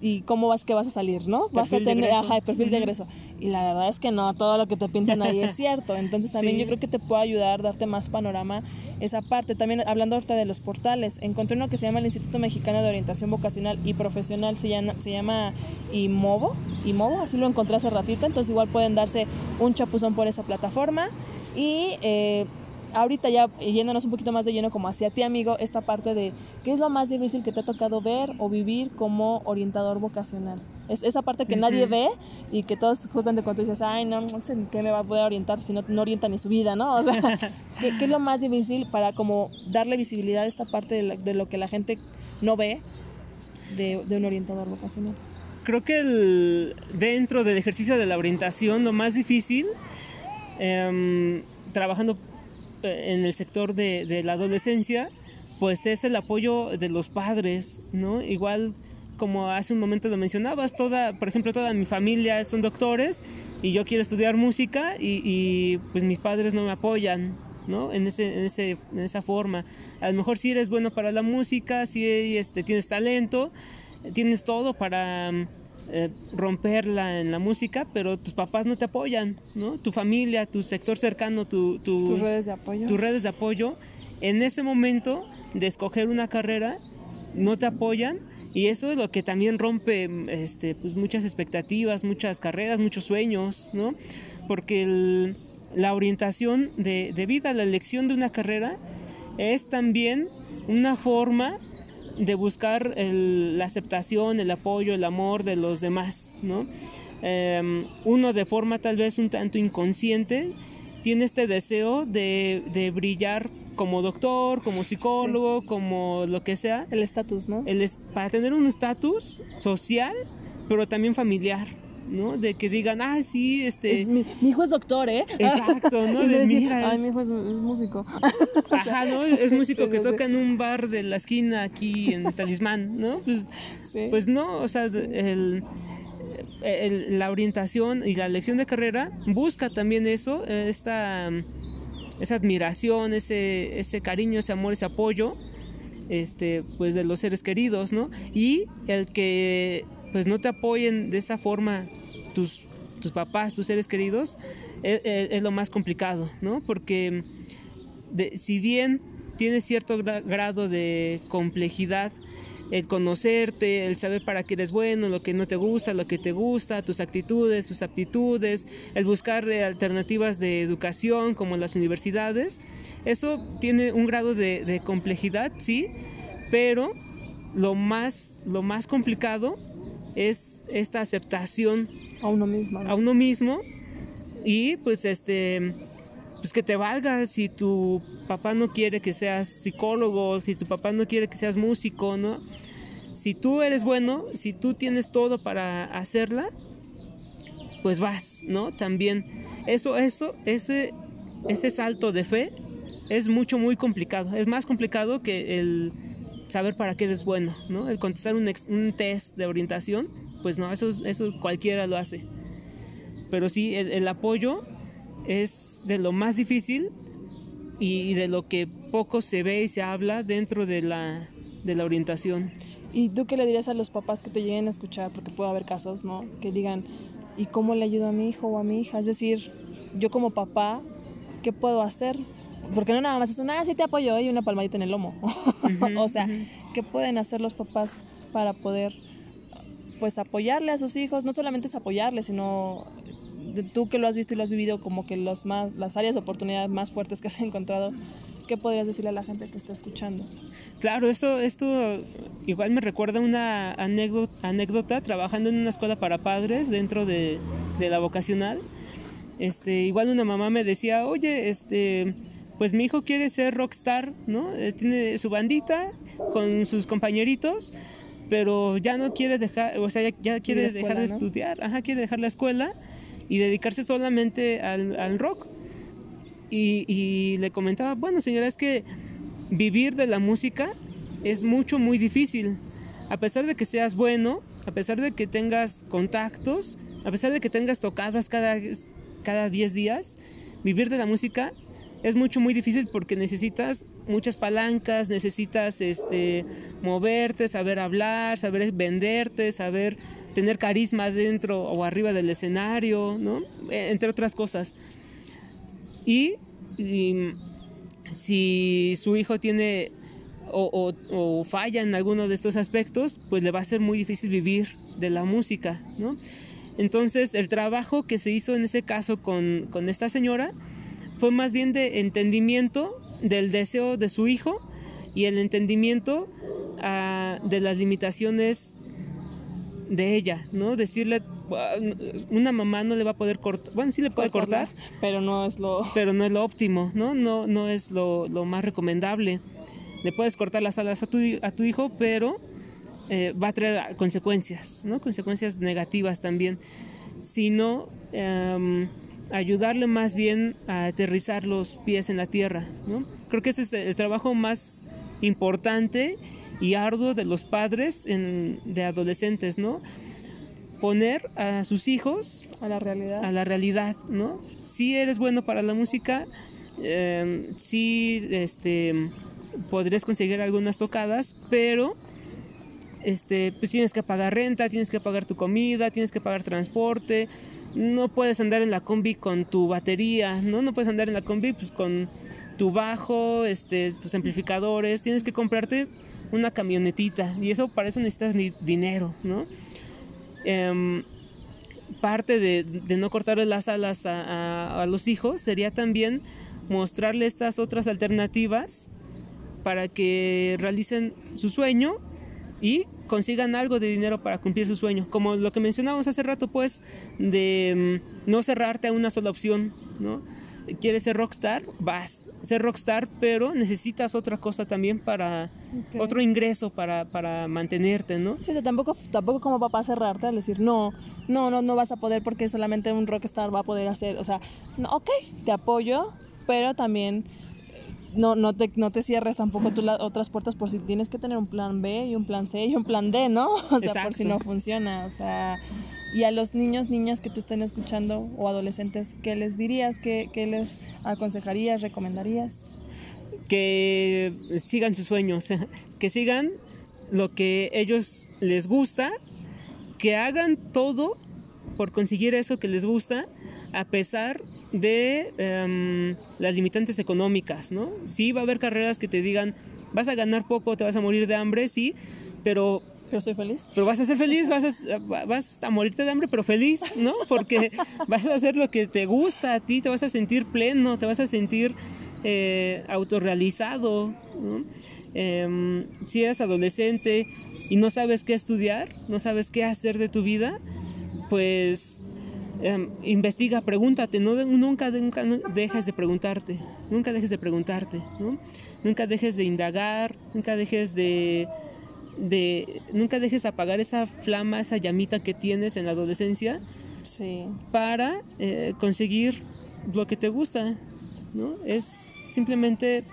y, cómo vas que vas a salir, ¿no? Vas a tener, ajá, el perfil de ingreso. Y la verdad es que no, todo lo que te pintan ahí es <laughs> cierto. Entonces también yo creo que te puede ayudar, darte más panorama esa parte. También hablando ahorita de los portales, encontré uno que se llama el Instituto Mexicano de Orientación Vocacional y Profesional, se llama, se llama IMOVO, IMOVO, así lo encontré hace ratito, entonces igual pueden darse un chapuzón por esa plataforma. Y eh, ahorita ya yéndonos un poquito más de lleno como hacia ti amigo, esta parte de qué es lo más difícil que te ha tocado ver o vivir como orientador vocacional. Es esa parte que nadie ve y que todos justamente cuando dices, ay, no, no sé en qué me va a poder orientar si no, no orienta ni su vida, ¿no? O sea, <laughs> ¿qué, es lo más difícil para como darle visibilidad a esta parte de, lo que la gente no ve de, de un orientador vocacional? Creo que el, dentro del ejercicio de la orientación lo más difícil, em, trabajando eh, en el sector de, de la adolescencia, pues es el apoyo de los padres, ¿no? Igual como hace un momento lo mencionabas, toda, por ejemplo, toda mi familia son doctores y yo quiero estudiar música y, pues mis padres no me apoyan, ¿no? En, ese, en, ese, en esa forma. A lo mejor si eres bueno para la música, si este, tienes talento, tienes todo para eh, romperla en la música, pero tus papás no te apoyan, ¿no? Tu familia, tu sector cercano, tus, tus redes de apoyo. Tus redes de apoyo en ese momento de escoger una carrera no te apoyan y eso es lo que también rompe este, pues muchas expectativas, muchas carreras, muchos sueños, ¿no? Porque la orientación de, vida, la elección de una carrera es también una forma de buscar la aceptación, el apoyo, el amor de los demás, ¿no? Em, uno de forma tal vez un tanto inconsciente tiene este deseo de, de brillar como doctor, como psicólogo, como lo que sea. El estatus, ¿no? El para tener un estatus social, pero también familiar. ¿No? De que digan, ah, sí, este... mi, hijo es doctor, ¿eh? Exacto, ¿no? <laughs> de, mira, Ay, mi hijo es, músico. Ajá, ¿no? <laughs> Es músico que toca en un bar de la esquina aquí en Talismán, ¿no? Pues, pues no, o sea, el, la orientación y la elección de carrera busca también eso, esta esa admiración, ese, ese cariño, ese amor, ese apoyo, este, pues de los seres queridos, ¿no? Y el que pues no te apoyen de esa forma tus, tus papás, tus seres queridos, es, e, es, lo más complicado, ¿no? Porque de, si bien tiene cierto grado de complejidad el conocerte, el saber para qué eres bueno, lo que no te gusta, lo que te gusta, tus actitudes, tus aptitudes, el buscar alternativas de educación como las universidades. Eso tiene un grado de, complejidad, sí, pero lo más, lo más complicado es esta aceptación a uno mismo. A uno mismo y pues este pues que te valga si tu papá no quiere que seas psicólogo, si tu papá no quiere que seas músico, ¿no? Si tú eres bueno, si tú tienes todo para hacerla, pues vas, ¿no? También eso eso ese ese salto de fe es mucho muy complicado, es más complicado que el saber para qué eres bueno, ¿no? El contestar un, un test de orientación, pues no, eso, eso cualquiera lo hace. Pero sí, el, el apoyo es de lo más difícil y de lo que poco se ve y se habla dentro de la, de la orientación. ¿Y tú qué le dirías a los papás que te lleguen a escuchar? Porque puede haber casos, ¿no? Que digan, ¿y cómo le ayudo a mi hijo o a mi hija? Es decir, yo como papá, ¿qué puedo hacer? Porque no nada más es una, ah, sí te apoyo y una palmadita en el lomo. <laughs> o sea, ¿qué pueden hacer los papás para poder pues apoyarle a sus hijos? No solamente es apoyarle, sino tú que lo has visto y lo has vivido como que los más, las áreas de oportunidad más fuertes que has <laughs> encontrado, ¿qué podrías decirle a la gente que está escuchando? Claro, esto, esto igual me recuerda una anécdota, anécdota trabajando en una escuela para padres dentro de, de la vocacional. Este, igual una mamá me decía, oye, este, pues mi hijo quiere ser rockstar, ¿no? Eh, tiene su bandita con sus compañeritos, pero ya no quiere dejar, o sea, ya, quiere dejar de estudiar, ajá, quiere dejar la escuela y dedicarse solamente al, rock. Y, le comentaba, bueno señora, es que vivir de la música es mucho, muy difícil. A pesar de que seas bueno, a pesar de que tengas contactos, a pesar de que tengas tocadas cada, cada 10 días, vivir de la música es mucho muy difícil porque necesitas muchas palancas, necesitas este moverte, saber hablar, saber venderte, saber tener carisma dentro o arriba del escenario, ¿no? E, entre otras cosas. Y, si su hijo tiene o, falla en alguno de estos aspectos, pues le va a ser muy difícil vivir de la música, ¿no? Entonces el trabajo que se hizo en ese caso con, esta señora fue más bien de entendimiento del deseo de su hijo y el entendimiento ah, de las limitaciones de ella, ¿no? Decirle, una mamá no le va a poder cortar, bueno, sí le puede cortar, pero no es lo... Pero no es lo óptimo, ¿no? No, no es lo, lo más recomendable. Le puedes cortar las alas a tu, a tu hijo, pero eh, va a traer consecuencias, ¿no? Consecuencias negativas también. Sino em, ayudarle más bien a aterrizar los pies en la tierra, ¿no? Creo que ese es el trabajo más importante y arduo de los padres de adolescentes, ¿no? Poner a sus hijos a la realidad. A la realidad, ¿no? Si eres bueno para la música, eh, sí este, podrías conseguir algunas tocadas, pero este, pues tienes que pagar renta, tienes que pagar tu comida, tienes que pagar transporte, no puedes andar en la combi con tu batería, ¿no? No puedes andar en la combi pues con tu bajo, este, tus amplificadores, tienes que comprarte una camionetita y eso para eso necesitas dinero, ¿no? Em, parte de, no cortarle las alas a, los hijos sería también mostrarle estas otras alternativas para que realicen su sueño y consigan algo de dinero para cumplir su sueño. Como lo que mencionábamos hace rato, pues, de mm, no cerrarte a una sola opción, ¿no? quieres ser rockstar, vas, ser rockstar, pero necesitas otra cosa también para, otro ingreso para, para mantenerte, ¿no? Sí, tampoco, tampoco como papá cerrarte al decir, no, no, no, no vas a poder porque solamente un rockstar va a poder hacer, o sea, no, ok, te apoyo, pero también no, no, te, no te cierres tampoco tú las otras puertas por si tienes que tener un plan B y un plan C y un plan D, ¿no? <laughs> O sea, por si no funciona, o sea y a los niños, niñas que te estén escuchando o adolescentes, ¿qué les dirías? ¿Qué, les aconsejarías, recomendarías? Que sigan sus sueños, <laughs> que sigan lo que ellos les gusta, que hagan todo por conseguir eso que les gusta, a pesar de em, las limitantes económicas, ¿no? Sí va a haber carreras que te digan, vas a ganar poco, te vas a morir de hambre, sí, pero pero estoy feliz. Pero vas a ser feliz, vas a, vas a morirte de hambre, pero feliz, ¿no? Porque <laughs> vas a hacer lo que te gusta a ti, te vas a sentir pleno, te vas a sentir eh, autorrealizado. Em, si eres adolescente y no sabes qué estudiar, no sabes qué hacer de tu vida, pues em, investiga, pregúntate, no, nunca, nunca dejes de preguntarte, nunca dejes de preguntarte, ¿no? nunca dejes de indagar, nunca dejes de de nunca dejes apagar esa flama, esa llamita que tienes en la adolescencia para eh, conseguir lo que te gusta, ¿no? Es simplemente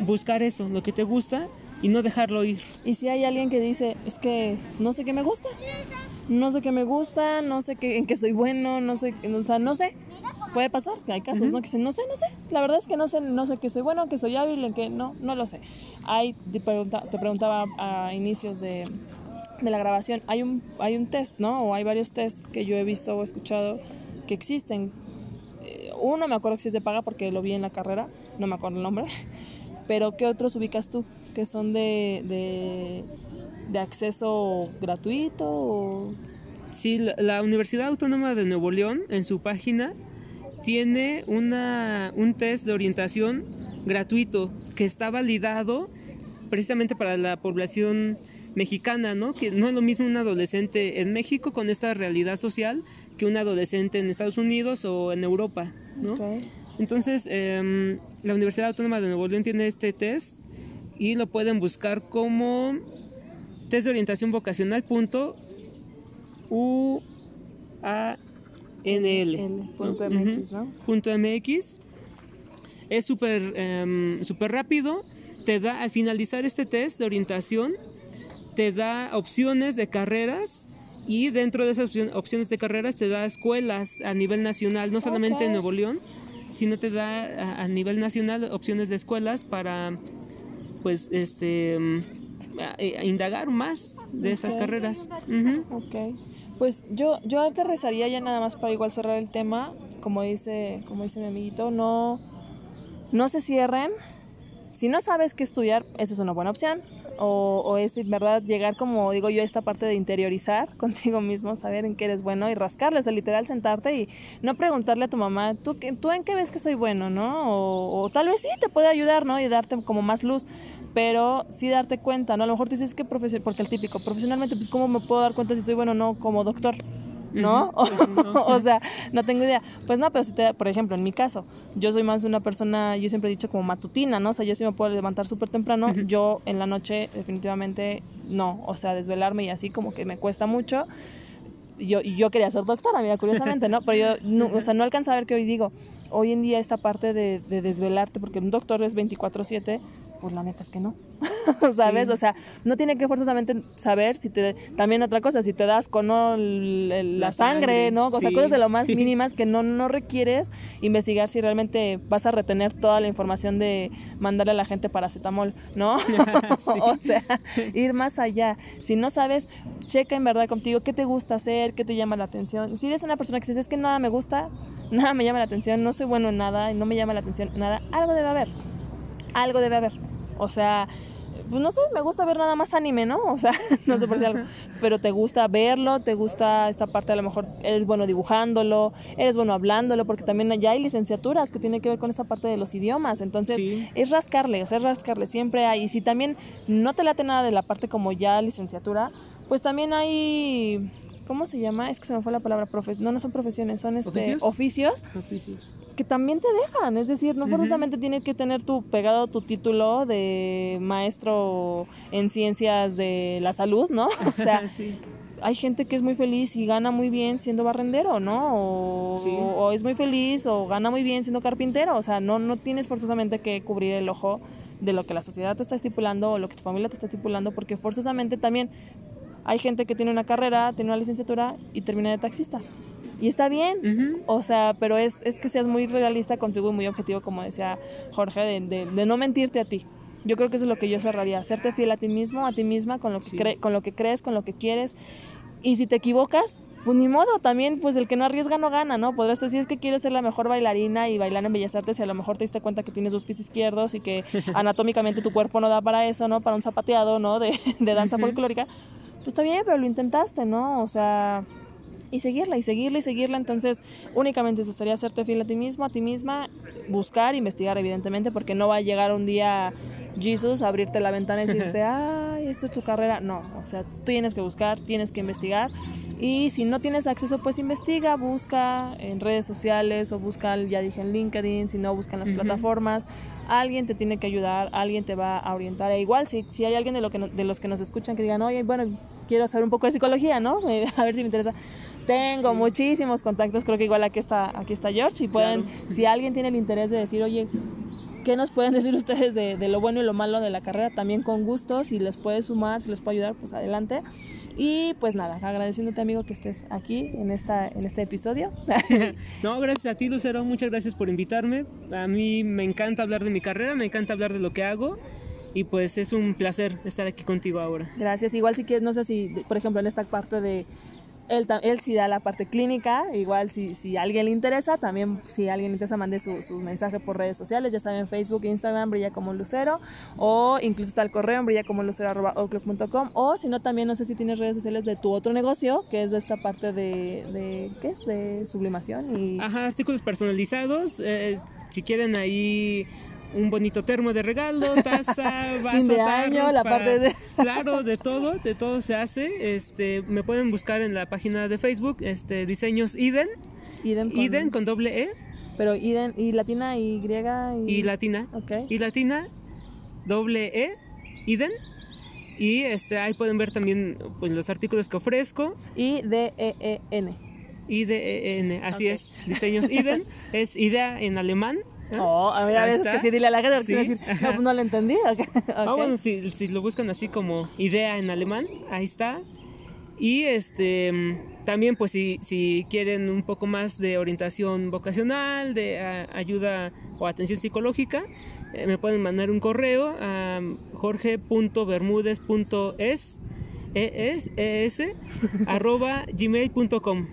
buscar eso, lo que te gusta y no dejarlo ir. Y si hay alguien que dice, es que no sé qué me gusta, no sé qué me gusta, no sé qué, en qué soy bueno, no sé, o sea, no sé, puede pasar, hay casos, ¿no? Que dicen, no sé, no sé, la verdad es que no sé, no sé que soy bueno, que soy hábil, en que no, no lo sé. Hay, te, te preguntaba a inicios de, de, la grabación, hay un, hay un test, ¿no? O hay varios tests que yo he visto o escuchado que existen. Eh, uno me acuerdo que sí se paga porque lo vi en la carrera, no me acuerdo el nombre, <laughs> pero ¿qué otros ubicas tú que son de, de, de acceso gratuito? O... Sí, la Universidad Autónoma de Nuevo León en su página tiene una, un test de orientación gratuito que está validado precisamente para la población mexicana, ¿no? Que no es lo mismo un adolescente en México con esta realidad social que un adolescente en Estados Unidos o en Europa, ¿no? Entonces, em, la Universidad Autónoma de Nuevo León tiene este test y lo pueden buscar como test de orientación vocacional punto U A NL. ¿no? .mx. Es súper em, super rápido. Te da, al finalizar este test de orientación, te da opciones de carreras y dentro de esas opciones de carreras te da escuelas a nivel nacional, no solamente en Nuevo León, sino te da a, nivel nacional opciones de escuelas para pues este em, indagar más de estas carreras. Pues yo, yo aterrizaría ya nada más para igual cerrar el tema, como dice, como dice mi amiguito, no, no se cierren. Si no sabes qué estudiar, esa es una buena opción. O, o es, en verdad, llegar, como digo yo, a esta parte de interiorizar <laughs> contigo mismo, saber en qué eres bueno y rascarle, o sea, literal sentarte y no preguntarle a tu mamá, ¿tú, tú en qué ves que soy bueno, no? O, o tal vez sí te puede ayudar, ¿no? Y darte como más luz pero sí darte cuenta, ¿no? A lo mejor tú dices que profesional, porque el típico, profesionalmente, pues cómo me puedo dar cuenta si soy bueno o no como doctor. ¿no? <laughs> O sea, no tengo idea. Pues no, pero si te, por ejemplo, en mi caso, yo soy más una persona, yo siempre he dicho como matutina, ¿no? O sea, yo sí me puedo levantar súper temprano, yo en la noche definitivamente no, o sea, desvelarme y así como que me cuesta mucho. Yo, yo quería ser doctora, mira, curiosamente, ¿no? Pero yo, no, o sea, no alcanzo a ver que hoy digo, hoy en día esta parte de, de desvelarte, porque un doctor es 24/7, pues la neta es que no. <laughs> ¿Sabes? O sea, no tiene que forzosamente saber si te... También otra cosa, si te das con la, sangre, ¿no? O sea, cosas de lo más <laughs> mínimas que no, no requieres investigar si realmente vas a retener toda la información de mandarle a la gente paracetamol, ¿no? <laughs> o sea, ir más allá. Si no sabes, checa en verdad contigo qué te gusta hacer, qué te llama la atención. Si eres una persona que dices, es que nada me gusta, <laughs> nada me llama la atención, no soy bueno en nada no me llama la atención nada, algo debe haber. Algo debe haber. O sea, pues no sé, me gusta ver nada más anime, ¿no? O sea, <laughs> no sé por si algo, <laughs> pero te gusta verlo, te gusta esta parte, a lo mejor eres bueno dibujándolo, eres bueno hablándolo, porque también ya hay licenciaturas que tienen que ver con esta parte de los idiomas, entonces es rascarle, o sea, es rascarle, siempre hay, y si también no te late nada de la parte como ya licenciatura, pues también hay ¿cómo se llama? Es que se me fue la palabra profe no, no son profesiones, son este oficios, oficios, que también te dejan, es decir, no forzosamente tienes que tener tu pegado tu título de maestro en ciencias de la salud, ¿no? <laughs> O sea, <laughs> hay gente que es muy feliz y gana muy bien siendo barrendero, ¿no? O, o, es muy feliz o gana muy bien siendo carpintero, o sea, no no tienes forzosamente que cubrir el ojo de lo que la sociedad te está estipulando o lo que tu familia te está estipulando, porque forzosamente también hay gente que tiene una carrera, tiene una licenciatura y termina de taxista. Y está bien, o sea, pero es, es que seas muy realista contigo y muy objetivo, como decía Jorge, de, de, no mentirte a ti. Yo creo que eso es lo que yo cerraría, serte fiel a ti mismo, a ti misma, con lo que, con lo que crees, con lo que quieres. Y si te equivocas, pues ni modo, también pues el que no arriesga no gana, ¿no? Podrás decir es que quieres ser la mejor bailarina y bailar en Bellas Artes y a lo mejor te diste cuenta que tienes dos pies izquierdos y que <laughs> anatómicamente tu cuerpo no da para eso, ¿no? Para un zapateado, ¿no? De, de danza folclórica pues está bien, pero lo intentaste, ¿no? O sea, y seguirla y seguirla y seguirla. Entonces, únicamente eso sería hacerte fiel a ti mismo, a ti misma, buscar, investigar, evidentemente, porque no va a llegar un día Jesus a abrirte la ventana y decirte, <laughs> ay, esta es tu carrera. No, o sea, tú tienes que buscar, tienes que investigar. Y si no tienes acceso, pues investiga, busca en redes sociales o busca, ya dije, en LinkedIn, si no, busca en las plataformas alguien te tiene que ayudar, alguien te va a orientar. E igual, si, si hay alguien de, lo que de los que nos escuchan que digan, oye, bueno, quiero saber un poco de psicología, ¿no? <laughs> a ver si me interesa. Tengo muchísimos contactos, creo que igual aquí está, aquí está George, y pueden, <laughs> si alguien tiene el interés de decir, oye, ¿qué nos pueden decir ustedes de, de, lo bueno y lo malo de la carrera? También con gusto, si les puede sumar, si les puede ayudar, pues adelante. Y pues nada, agradeciéndote amigo que estés aquí en, esta, en este episodio. <laughs> no, gracias a ti Lucero, muchas gracias por invitarme. A mí me encanta hablar de mi carrera, me encanta hablar de lo que hago y pues es un placer estar aquí contigo ahora. Gracias. Igual si quieres, no sé si, por ejemplo, en esta parte de él, él sí da la parte clínica, igual si, si alguien le interesa, también si alguien le interesa, mande su, su mensaje por redes sociales, ya saben, Facebook, Instagram, brilla como lucero, o incluso está el correo, brilla como o si no, también no sé si tienes redes sociales de tu otro negocio, que es de esta parte de, de ¿qué es? De sublimación y... Ajá, artículos personalizados, eh, si quieren ahí un bonito termo de regalo, <laughs> taza, vaso, fin de año, la parte de... <laughs> claro, de todo, de todo se hace. Este, me pueden buscar en la página de Facebook, este, diseños Iden. Iden con, doble E. Pero Iden y latina y griega y, y latina. Okay. Y latina doble E Iden. Y este ahí pueden ver también pues, los artículos que ofrezco. I D E E N. I D E N, así es. Diseños Iden <laughs> es idea en alemán Oh, a ver, a veces que sí, dile a la gente, decir, no, no lo entendí. Ah, <laughs> bueno, si, si, lo buscan así como idea en alemán, ahí está. Y este también, pues, si, si quieren un poco más de orientación vocacional, de ayuda o atención psicológica, eh, me pueden mandar un correo a jorge.bermúdez.es es, es, <laughs> arroba gmail.com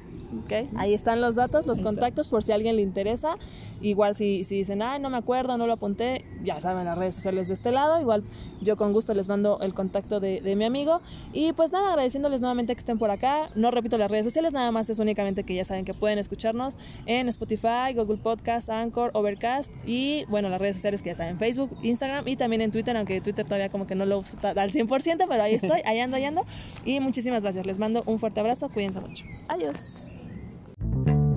Okay. Ahí están los datos, los contactos, por si a alguien le interesa. Igual si, si dicen, ay, no me acuerdo, no lo apunté, ya saben las redes sociales de este lado. Igual yo con gusto les mando el contacto de, de, mi amigo. Y pues nada, agradeciéndoles nuevamente que estén por acá. No repito las redes sociales, nada más es únicamente que ya saben que pueden escucharnos en Spotify, Google Podcast, Anchor, Overcast y bueno, las redes sociales que ya saben, Facebook, Instagram y también en Twitter, aunque Twitter todavía como que no lo uso al 100%, pero ahí estoy, ahí ando, ahí ando. Y muchísimas gracias. Les mando un fuerte abrazo, cuídense mucho. Adiós. Thank you